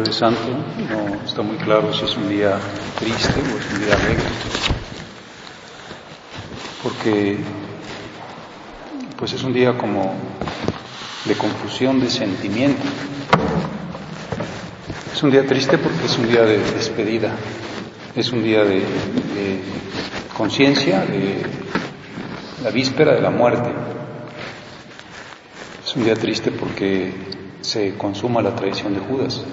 Jueves Santo, no está muy claro si es un día triste o es un día alegre, porque pues es un día como de confusión de sentimiento. Es un día triste porque es un día de despedida, es un día de, de conciencia, de la víspera de la muerte. Es un día triste porque se consuma la traición de Judas.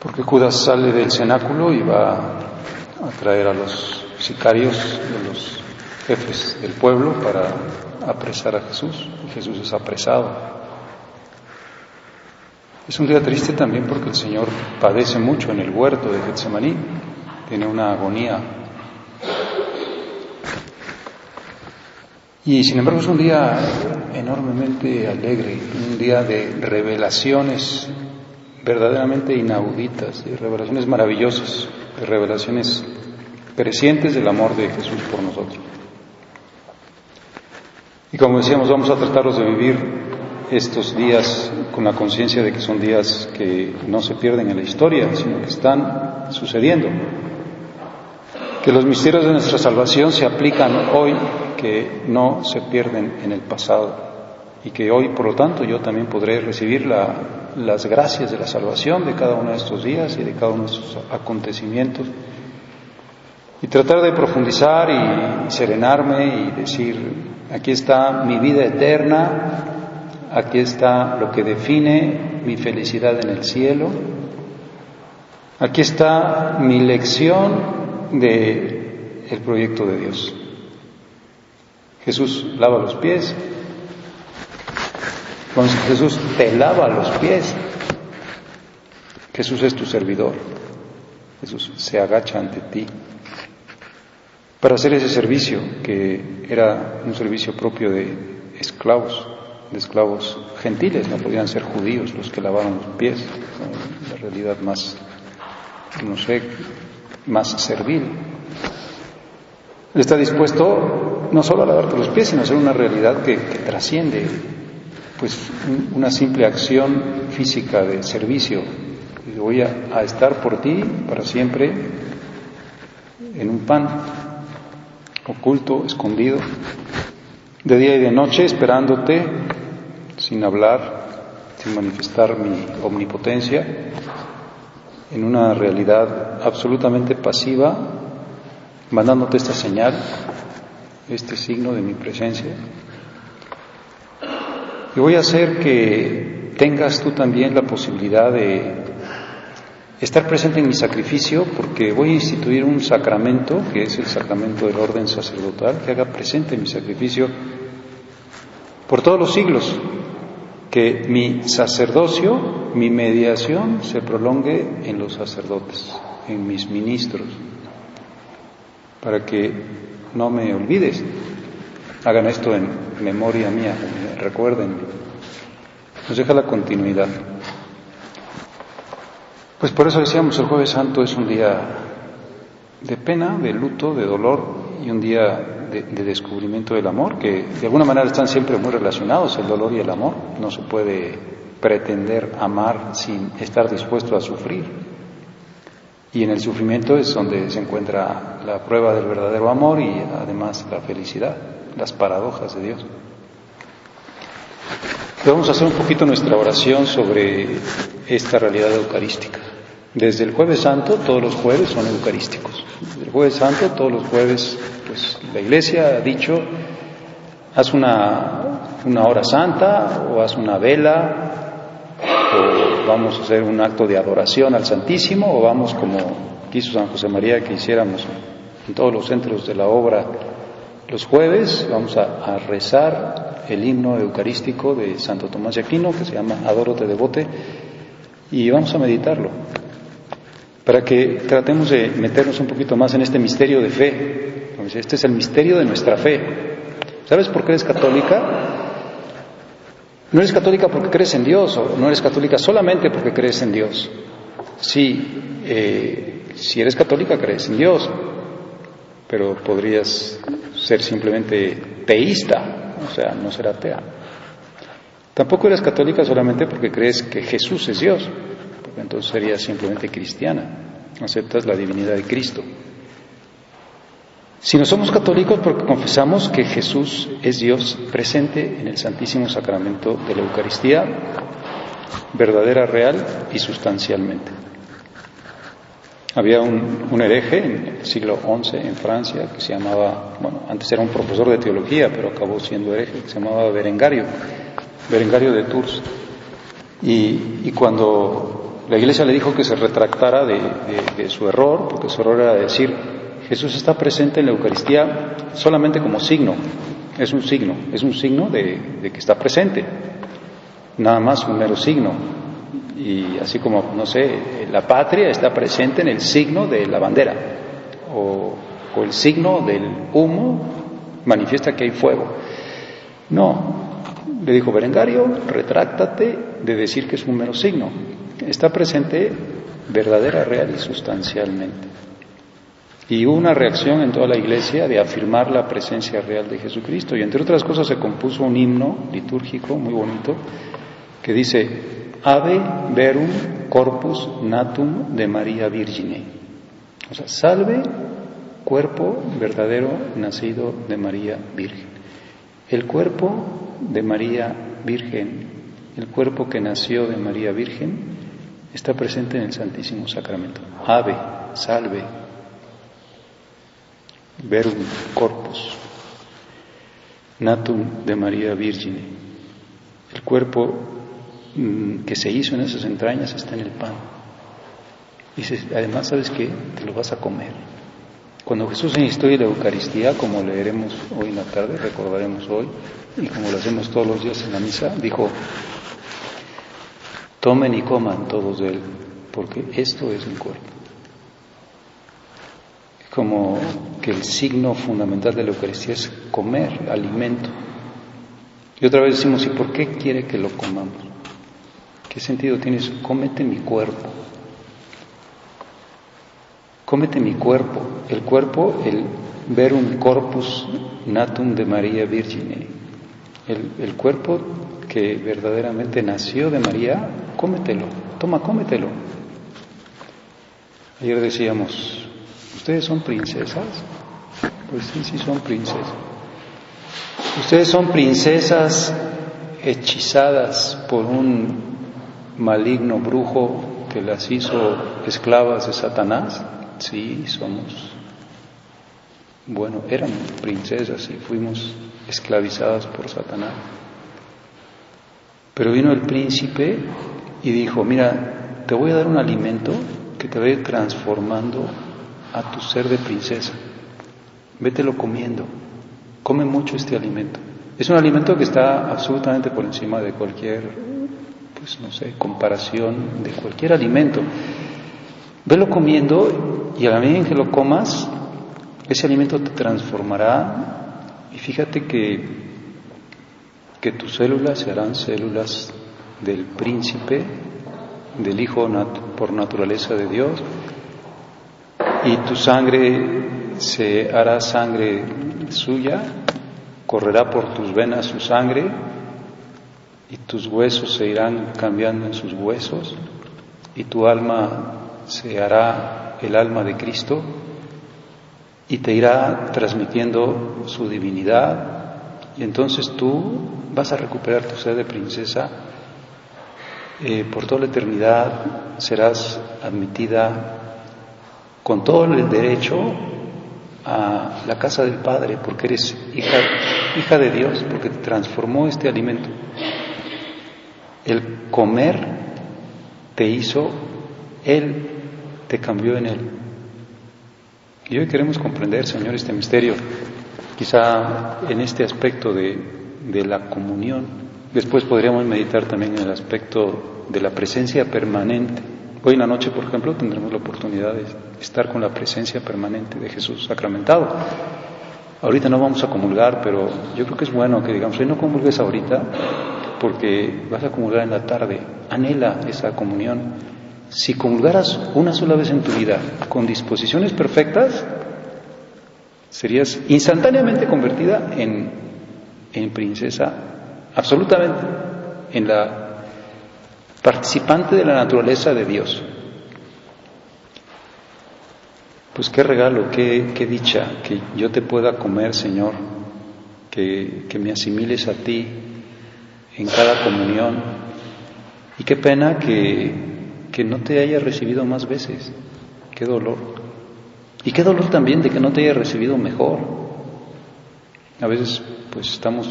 Porque Judas sale del cenáculo y va a traer a los sicarios de los jefes del pueblo para apresar a Jesús. Y Jesús es apresado. Es un día triste también porque el Señor padece mucho en el huerto de Getsemaní. Tiene una agonía. Y sin embargo es un día enormemente alegre, un día de revelaciones verdaderamente inauditas, de revelaciones maravillosas, revelaciones crecientes del amor de Jesús por nosotros. Y como decíamos, vamos a tratarlos de vivir estos días con la conciencia de que son días que no se pierden en la historia, sino que están sucediendo. Que los misterios de nuestra salvación se aplican hoy, que no se pierden en el pasado. Y que hoy, por lo tanto, yo también podré recibir la, las gracias de la salvación de cada uno de estos días y de cada uno de estos acontecimientos y tratar de profundizar y serenarme y decir, aquí está mi vida eterna, aquí está lo que define mi felicidad en el cielo, aquí está mi lección de el proyecto de Dios. Jesús lava los pies, entonces Jesús te lava los pies. Jesús es tu servidor. Jesús se agacha ante ti para hacer ese servicio que era un servicio propio de esclavos, de esclavos gentiles, no podían ser judíos los que lavaron los pies, la realidad más, no sé, más servil. Está dispuesto no solo a lavarte los pies, sino a hacer una realidad que trasciende pues una simple acción física de servicio. Voy a, estar por ti para siempre en un pan, oculto, escondido, de día y de noche, esperándote, sin hablar, sin manifestar mi omnipotencia, en una realidad absolutamente pasiva, mandándote esta señal, este signo de mi presencia, y voy a hacer que tengas tú también la posibilidad de estar presente en mi sacrificio, porque voy a instituir un sacramento, que es el sacramento del orden sacerdotal, que haga presente mi sacrificio por todos los siglos, que mi sacerdocio, mi mediación se prolongue en los sacerdotes, en mis ministros, para que no me olvides. Hagan esto en memoria mía, recuerden. Nos deja la continuidad. Pues por eso decíamos, el jueves santo es un día de pena, de luto, de dolor y un día de, descubrimiento del amor, que de alguna manera están siempre muy relacionados, el dolor y el amor. No se puede pretender amar sin estar dispuesto a sufrir. Y en el sufrimiento es donde se encuentra la prueba del verdadero amor y además la felicidad, las paradojas de Dios. Vamos a hacer un poquito nuestra oración sobre esta realidad eucarística. Desde el jueves santo, todos los jueves son eucarísticos. Desde el jueves santo, todos los jueves, pues la iglesia ha dicho, haz una, una hora santa o haz una vela o vamos a hacer un acto de adoración al Santísimo o vamos como quiso San José María que hiciéramos en todos los centros de la obra los jueves, vamos a, rezar el himno eucarístico de Santo Tomás de Aquino que se llama Adoro te devote y vamos a meditarlo para que tratemos de meternos un poquito más en este misterio de fe. Este es el misterio de nuestra fe. ¿Sabes por qué eres católica? No eres católica porque crees en Dios, o no eres católica solamente porque crees en Dios. Sí, eh, si eres católica crees en Dios, pero podrías ser simplemente teísta, o sea, no ser atea. Tampoco eres católica solamente porque crees que Jesús es Dios entonces sería simplemente cristiana, aceptas la divinidad de Cristo. Si no somos católicos porque confesamos que Jesús es Dios presente en el Santísimo Sacramento de la Eucaristía, verdadera, real y sustancialmente. Había un, hereje en el siglo XI en Francia que se llamaba, bueno, antes era un profesor de teología, pero acabó siendo hereje, que se llamaba Berengario, Berengario de Tours. Y, cuando la iglesia le dijo que se retractara de, su error, porque su error era decir, Jesús está presente en la Eucaristía solamente como signo, es un signo, es un signo de, que está presente, nada más un mero signo. Y así como, no sé, la patria está presente en el signo de la bandera, o, el signo del humo manifiesta que hay fuego. No, le dijo Berengario, retráctate de decir que es un mero signo está presente verdadera, real y sustancialmente. Y una reacción en toda la iglesia de afirmar la presencia real de Jesucristo. Y entre otras cosas se compuso un himno litúrgico muy bonito que dice, Ave verum corpus natum de María Virgine. O sea, salve cuerpo verdadero nacido de María Virgen. El cuerpo de María Virgen, el cuerpo que nació de María Virgen, está presente en el Santísimo Sacramento. Ave, salve, verum corpus, natum de María Virgine. El cuerpo que se hizo en esas entrañas está en el pan. Y además, ¿sabes qué? Te lo vas a comer. Cuando Jesús en historia de la Eucaristía, como leeremos hoy en la tarde, recordaremos hoy, y como lo hacemos todos los días en la misa, dijo, Tomen y coman todos de él, porque esto es mi cuerpo. Como que el signo fundamental de la Eucaristía es comer alimento. Y otra vez decimos, ¿y por qué quiere que lo comamos? ¿Qué sentido tiene eso? Cómete mi cuerpo. Cómete mi cuerpo. El cuerpo, el verum corpus natum de María Virgine. El, el cuerpo que verdaderamente nació de María, cómetelo, toma, cómetelo. Ayer decíamos, ¿ustedes son princesas? Pues sí, sí son princesas. Ustedes son princesas hechizadas por un maligno brujo que las hizo esclavas de Satanás. Sí, somos. Bueno, eran princesas y fuimos esclavizadas por Satanás. Pero vino el príncipe y dijo, mira, te voy a dar un alimento que te va a ir transformando a tu ser de princesa. Vételo comiendo. Come mucho este alimento. Es un alimento que está absolutamente por encima de cualquier, pues no sé, comparación de cualquier alimento. Velo comiendo y a la medida en que lo comas, ese alimento te transformará. Y fíjate que que tus células serán células del príncipe del Hijo por naturaleza de Dios, y tu sangre se hará sangre suya, correrá por tus venas su sangre, y tus huesos se irán cambiando en sus huesos, y tu alma se hará el alma de Cristo, y te irá transmitiendo su divinidad, y entonces tú vas a recuperar tu sed de princesa, eh, por toda la eternidad serás admitida con todo el derecho a la casa del Padre, porque eres hija, hija de Dios, porque te transformó este alimento. El comer te hizo, Él te cambió en Él. Y hoy queremos comprender, Señor, este misterio, quizá en este aspecto de, de la comunión. Después podríamos meditar también en el aspecto de la presencia permanente. Hoy en la noche, por ejemplo, tendremos la oportunidad de estar con la presencia permanente de Jesús sacramentado. Ahorita no vamos a comulgar, pero yo creo que es bueno que digamos, hoy no comulgues ahorita porque vas a comulgar en la tarde. Anhela esa comunión si comulgaras una sola vez en tu vida con disposiciones perfectas, serías instantáneamente convertida en, en princesa, absolutamente, en la participante de la naturaleza de Dios. Pues qué regalo, qué, qué dicha que yo te pueda comer, Señor, que, que me asimiles a ti en cada comunión. Y qué pena que, que no te haya recibido más veces. Qué dolor. Y qué dolor también de que no te haya recibido mejor. A veces pues estamos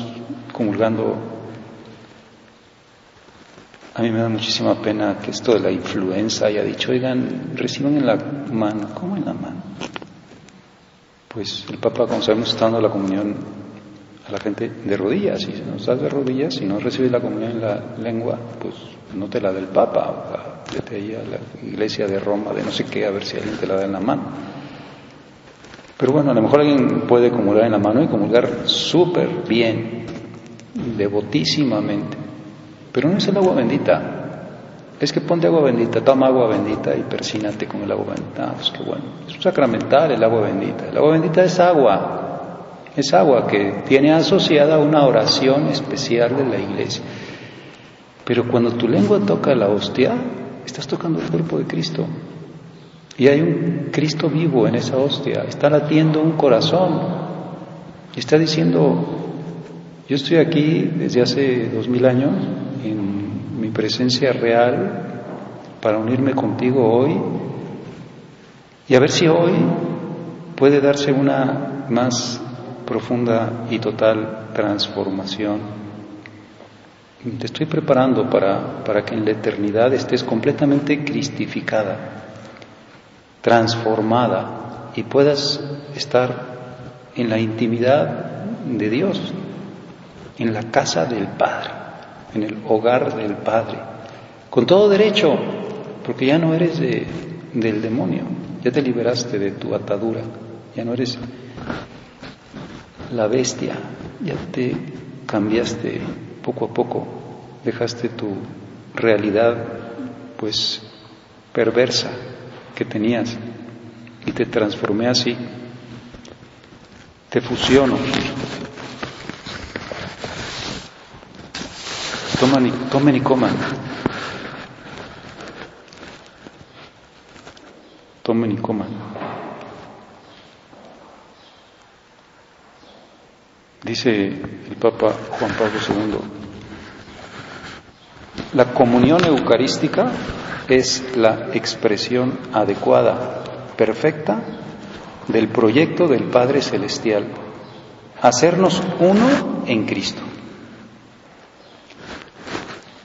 comulgando. A mí me da muchísima pena que esto de la influenza haya dicho, oigan, reciban en la mano. ¿Cómo en la mano? Pues el Papa, como sabemos, está dando la comunión a la gente de rodillas. Si no estás de rodillas, y no recibes la comunión en la lengua, pues no te la da el Papa, vete ahí a la iglesia de Roma, de no sé qué, a ver si alguien te la da en la mano. Pero bueno, a lo mejor alguien puede comulgar en la mano y comulgar súper bien, devotísimamente, pero no es el agua bendita. Es que ponte agua bendita, toma agua bendita y persínate con el agua bendita. Ah, pues qué bueno. Es un sacramental el agua bendita. El agua bendita es agua. Es agua que tiene asociada una oración especial de la iglesia. Pero cuando tu lengua toca la hostia, estás tocando el cuerpo de Cristo. Y hay un Cristo vivo en esa hostia. Está latiendo un corazón. Está diciendo, yo estoy aquí desde hace dos mil años en mi presencia real para unirme contigo hoy y a ver si hoy puede darse una más profunda y total transformación. Te estoy preparando para, para que en la eternidad estés completamente cristificada, transformada y puedas estar en la intimidad de Dios, en la casa del Padre, en el hogar del Padre, con todo derecho, porque ya no eres de, del demonio, ya te liberaste de tu atadura, ya no eres la bestia, ya te cambiaste poco a poco dejaste tu realidad pues perversa que tenías y te transformé así, te fusiono. Toman y, tomen y coman. Tomen y coman. Dice el Papa Juan Pablo II, la comunión eucarística es la expresión adecuada, perfecta, del proyecto del Padre Celestial, hacernos uno en Cristo.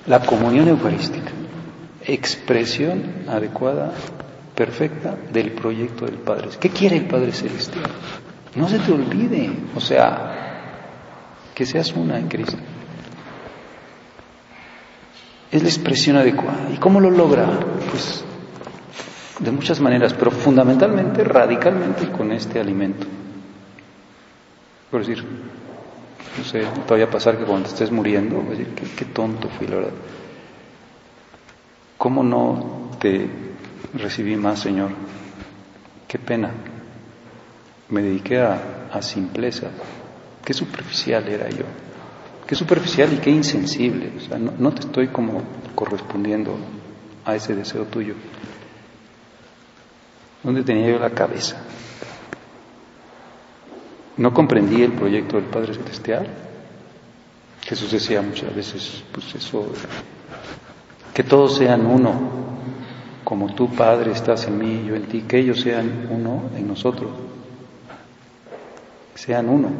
La comunión eucarística, expresión adecuada, perfecta del proyecto del Padre. ¿Qué quiere el Padre Celestial? No se te olvide, o sea, que seas una en Cristo. Es la expresión adecuada. ¿Y cómo lo logra? Pues de muchas maneras, pero fundamentalmente, radicalmente con este alimento. Por decir, no sé, todavía pasar que cuando estés muriendo, decir, qué, qué tonto fui, la verdad. ¿cómo no te recibí más, Señor? Qué pena. Me dediqué a, a simpleza. Qué superficial era yo. Qué superficial y qué insensible. O sea, no, te estoy como correspondiendo a ese deseo tuyo. ¿Dónde tenía yo la cabeza? ¿No comprendí el proyecto del Padre Celestial? Jesús decía muchas veces, pues eso, que todos sean uno, como tú, Padre, estás en mí, yo en ti, que ellos sean uno en nosotros, sean uno.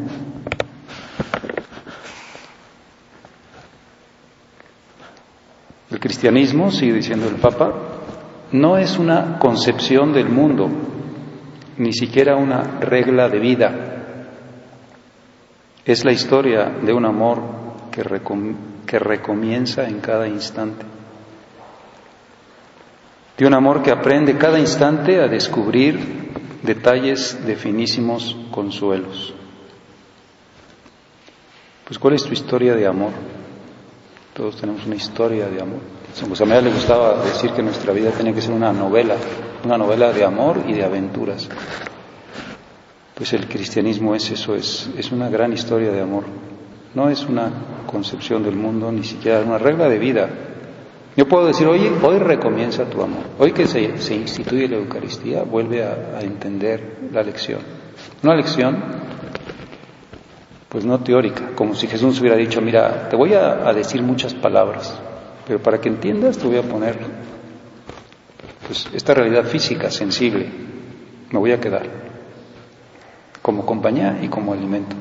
El cristianismo, sigue diciendo el Papa, no es una concepción del mundo, ni siquiera una regla de vida. Es la historia de un amor que, que recomienza en cada instante. De un amor que aprende cada instante a descubrir detalles de finísimos consuelos. Pues ¿cuál es tu historia de amor? Todos tenemos una historia de amor. José María le gustaba decir que nuestra vida tiene que ser una novela, una novela de amor y de aventuras. Pues el cristianismo es eso, es, es una gran historia de amor. No es una concepción del mundo, ni siquiera una regla de vida. Yo puedo decir, oye, hoy recomienza tu amor. Hoy que se, se instituye la Eucaristía, vuelve a, a entender la lección. Una lección, pues no teórica, como si Jesús hubiera dicho, mira, te voy a, a decir muchas palabras, pero para que entiendas te voy a poner pues esta realidad física, sensible. Me voy a quedar como compañía y como alimento.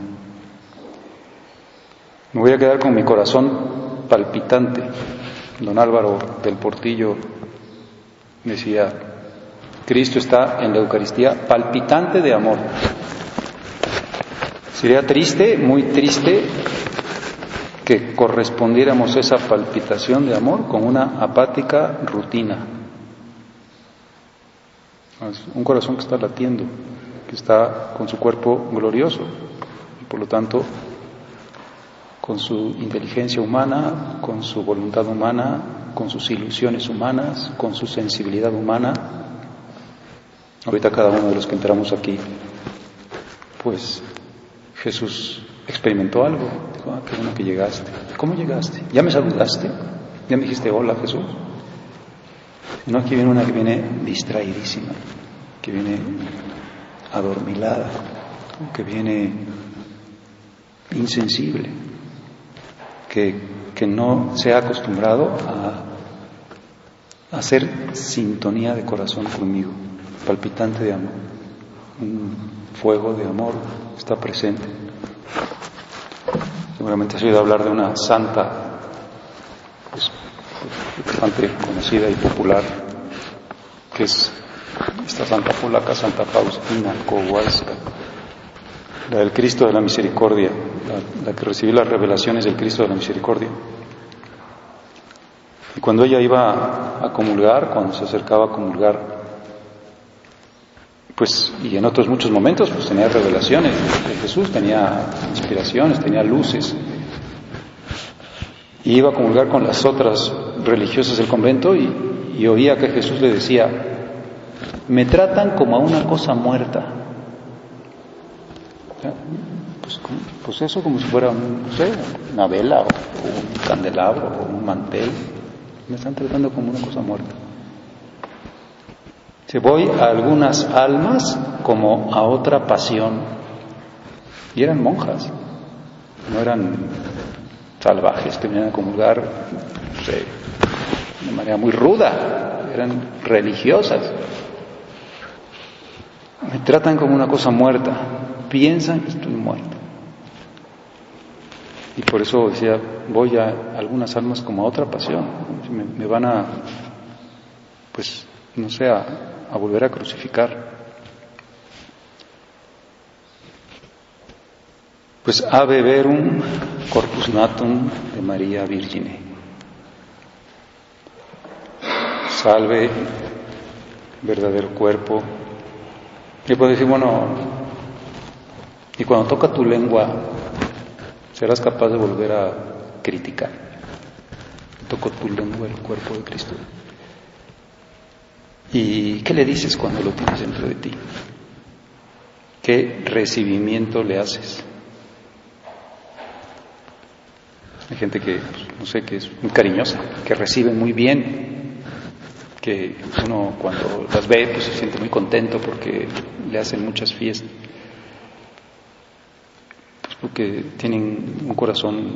Me voy a quedar con mi corazón palpitante. Don Álvaro del Portillo decía, Cristo está en la Eucaristía palpitante de amor. Sería triste, muy triste, que correspondiéramos esa palpitación de amor con una apática rutina. Un corazón que está latiendo, que está con su cuerpo glorioso y por lo tanto con su inteligencia humana, con su voluntad humana, con sus ilusiones humanas, con su sensibilidad humana. Ahorita cada uno de los que entramos aquí, pues Jesús experimentó algo. Ah, qué bueno que llegaste. ¿Cómo llegaste? ¿Ya me saludaste? ¿Ya me dijiste hola Jesús? No, aquí viene una que viene distraidísima, que viene adormilada, que viene insensible, que, que no se ha acostumbrado a, a hacer sintonía de corazón conmigo, palpitante de amor, un fuego de amor está presente. Seguramente has oído hablar de una santa, pues, bastante conocida y popular, que es esta santa polaca, Santa Faustina Kowalska, la del Cristo de la Misericordia, la, la que recibió las revelaciones del Cristo de la Misericordia. Y cuando ella iba a comulgar, cuando se acercaba a comulgar, pues, y en otros muchos momentos, pues tenía revelaciones de Jesús, tenía inspiraciones, tenía luces. Y iba a comulgar con las otras religiosas del convento y, oía que Jesús le decía, me tratan como a una cosa muerta. Pues, pues, eso como si fuera un, no sé, una vela o, un candelabro o un mantel. Me están tratando como una cosa muerta. Se voy a algunas almas como a otra pasión. Y eran monjas, no eran salvajes que venían a comulgar no sé, de manera muy ruda, eran religiosas. Me tratan como una cosa muerta, piensan que estoy muerto. Y por eso decía, voy a algunas almas como a otra pasión, me, me van a, pues, no sé, a, a volver a crucificar. Pues ave verum corpus natum de María Virgine. Salve, verdadero cuerpo. Y puedo decir, bueno, y cuando toca tu lengua, serás capaz de volver a criticar. Toco tu lengua el cuerpo de Cristo. ¿Y qué le dices cuando lo tienes dentro de ti? ¿Qué recibimiento le haces? Hay gente que, pues, no sé, que es muy cariñosa, que recibe muy bien, que uno cuando las ve pues se siente muy contento porque le hacen muchas fiestas, pues porque tienen un corazón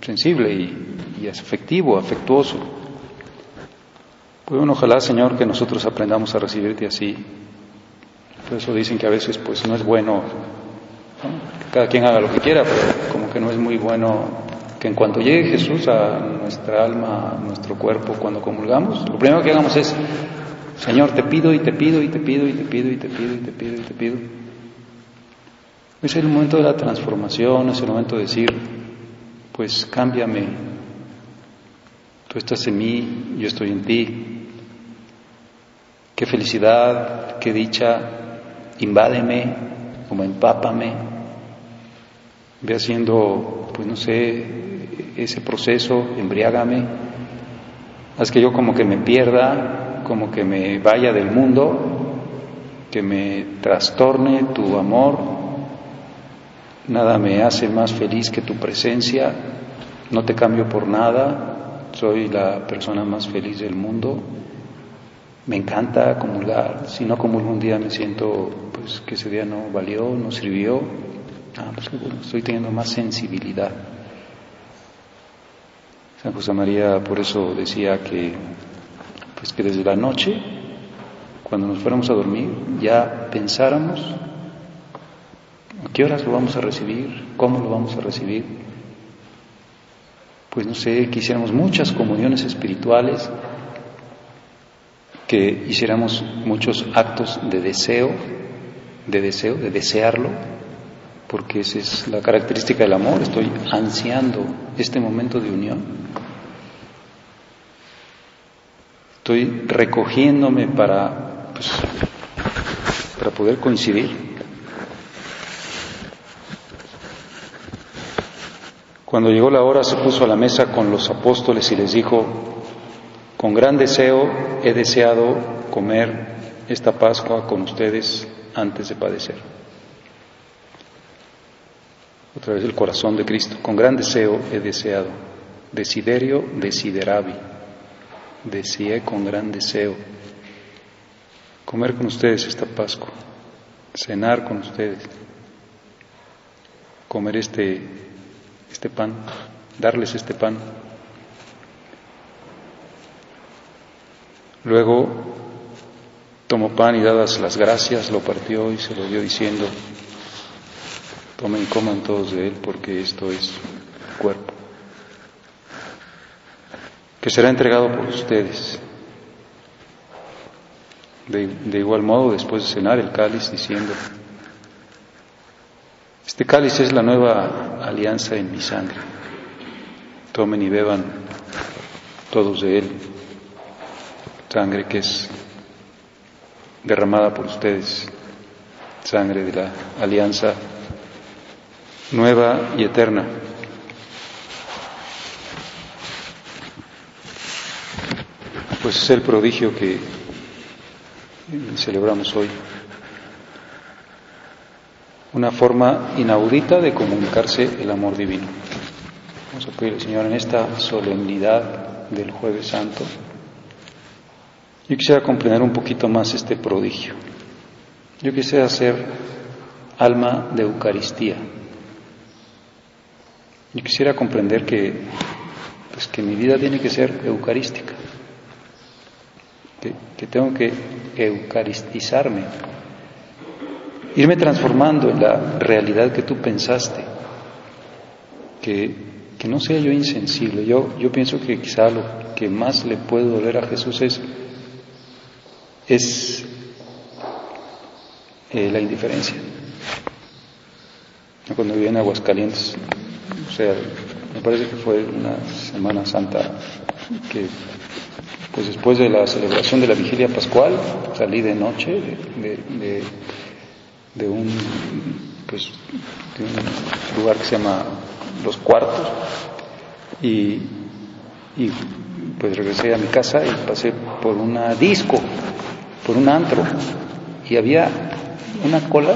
sensible y, y afectivo, afectuoso. Pues bueno, ojalá Señor que nosotros aprendamos a recibirte así. Por eso dicen que a veces pues no es bueno, que cada quien haga lo que quiera, pero como que no es muy bueno que en cuanto llegue Jesús a nuestra alma, a nuestro cuerpo, cuando comulgamos, lo primero que hagamos es, Señor, te pido y te pido y te pido y te pido y te pido y te pido y te pido. Es el momento de la transformación, es el momento de decir, pues cámbiame, tú estás en mí, yo estoy en ti. Qué felicidad, qué dicha, invádeme, como empápame, ve haciendo, pues no sé, ese proceso, embriágame, haz que yo como que me pierda, como que me vaya del mundo, que me trastorne tu amor, nada me hace más feliz que tu presencia, no te cambio por nada, soy la persona más feliz del mundo, me encanta acumular, si no acumulo un día me siento pues que ese día no valió, no sirvió, ah, pues estoy teniendo más sensibilidad. San José María por eso decía que, pues que desde la noche, cuando nos fuéramos a dormir, ya pensáramos a qué horas lo vamos a recibir, cómo lo vamos a recibir. Pues no sé, que hiciéramos muchas comuniones espirituales, que hiciéramos muchos actos de deseo, de deseo, de desearlo, porque esa es la característica del amor, estoy ansiando este momento de unión. Estoy recogiéndome para, pues, para poder coincidir. Cuando llegó la hora se puso a la mesa con los apóstoles y les dijo, con gran deseo he deseado comer esta Pascua con ustedes antes de padecer otra vez el corazón de Cristo. Con gran deseo he deseado, desiderio desideravi, deseé con gran deseo comer con ustedes esta Pascua, cenar con ustedes, comer este, este pan, darles este pan. Luego tomó pan y dadas las gracias lo partió y se lo dio diciendo, Tomen y coman todos de él porque esto es cuerpo, que será entregado por ustedes. De, de, igual modo, después de cenar el cáliz, diciendo, este cáliz es la nueva alianza en mi sangre. Tomen y beban todos de él, sangre que es derramada por ustedes, sangre de la alianza nueva y eterna. Pues es el prodigio que celebramos hoy. Una forma inaudita de comunicarse el amor divino. Vamos a pedir al Señor en esta solemnidad del Jueves Santo. Yo quisiera comprender un poquito más este prodigio. Yo quisiera ser alma de Eucaristía. Yo quisiera comprender que, pues que mi vida tiene que ser eucarística, que, tengo que eucaristizarme, irme transformando en la realidad que tú pensaste, que, que no sea yo insensible. Yo, yo pienso que quizá lo que más le puede doler a Jesús es, es eh, la indiferencia. Cuando viví en Aguascalientes, o sea, me parece que fue una Semana Santa que, pues después de la celebración de la vigilia pascual, salí de noche de, de, un, pues, de un lugar que se llama Los Cuartos y, y pues regresé a mi casa y pasé por una disco por un antro y había una cola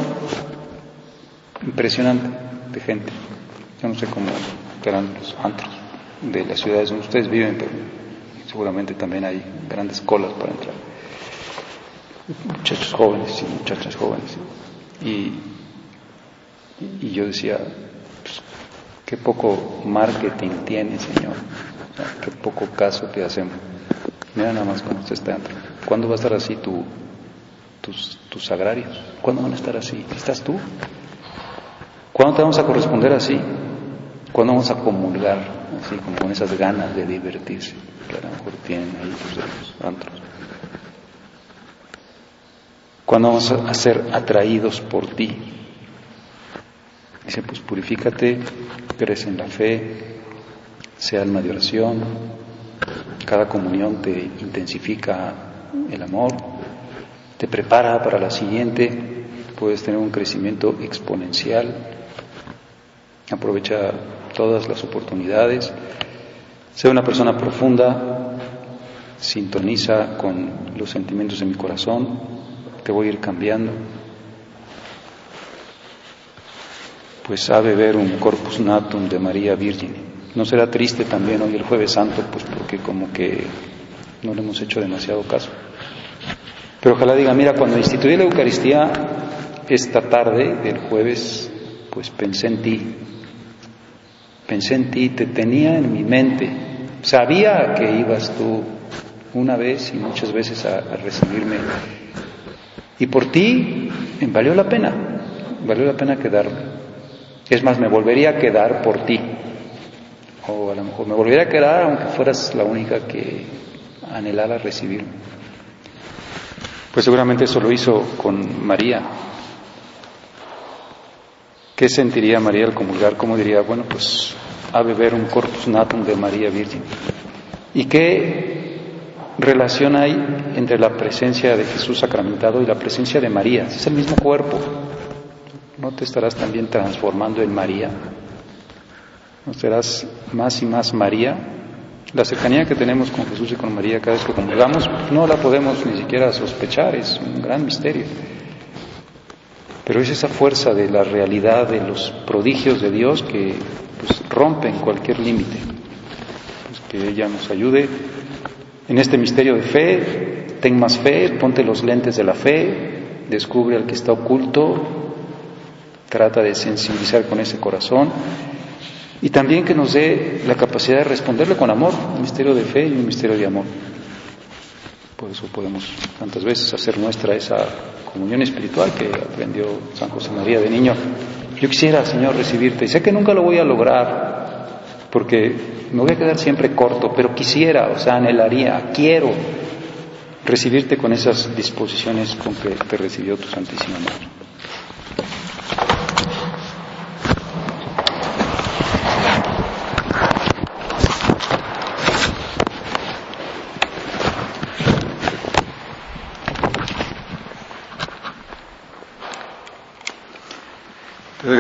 impresionante de gente. Yo no sé cómo eran los antros de las ciudades donde ustedes viven, pero seguramente también hay grandes colas para entrar. Muchachos jóvenes y muchachas jóvenes. Y, y yo decía, pues, qué poco marketing tiene, Señor. qué poco caso te hacemos. Mira nada más cómo está antro. ¿Cuándo va a estar así tu, tus, tus agrarios? ¿Cuándo van a estar así? ¿Estás tú? ¿Cuándo te vamos a corresponder así? ¿Cuándo vamos a comulgar así como con esas ganas de divertirse que a lo mejor tienen ahí los antros? ¿Cuándo vamos a ser atraídos por ti? Dice, pues purifícate, crece en la fe, sea alma de oración, cada comunión te intensifica el amor, te prepara para la siguiente, puedes tener un crecimiento exponencial Aprovecha todas las oportunidades. Sea una persona profunda, sintoniza con los sentimientos de mi corazón, te voy a ir cambiando. Pues sabe ver un corpus natum de María Virgen. No será triste también hoy el jueves santo, pues porque como que no le hemos hecho demasiado caso. Pero ojalá diga, mira, cuando instituí la Eucaristía esta tarde, el jueves, pues pensé en ti, Pensé en ti, te tenía en mi mente. Sabía que ibas tú una vez y muchas veces a, recibirme. Y por ti valió la pena, valió la pena quedarme. Es más, me volvería a quedar por ti. O a lo mejor me volvería a quedar aunque fueras la única que anhelaba recibirme. Pues seguramente eso lo hizo con María, ¿Qué sentiría María al comulgar? ¿Cómo diría? Bueno, pues a beber un corpus natum de María Virgen. ¿Y qué relación hay entre la presencia de Jesús sacramentado y la presencia de María? Es el mismo cuerpo. ¿No te estarás también transformando en María? ¿No serás más y más María? La cercanía que tenemos con Jesús y con María cada vez que comulgamos no la podemos ni siquiera sospechar, es un gran misterio. Pero es esa fuerza de la realidad de los prodigios de Dios que pues, rompen cualquier límite. Pues, que ella nos ayude en este misterio de fe. Ten más fe, ponte los lentes de la fe, descubre al que está oculto, trata de sensibilizar con ese corazón y también que nos dé la capacidad de responderle con amor, un misterio de fe y un misterio de amor. Por eso podemos tantas veces hacer nuestra esa comunión espiritual que aprendió San José María de niño. Yo quisiera, Señor, recibirte. Y sé que nunca lo voy a lograr, porque me voy a quedar siempre corto, pero quisiera, o sea, anhelaría, quiero recibirte con esas disposiciones con que te recibió tu Santísima Madre.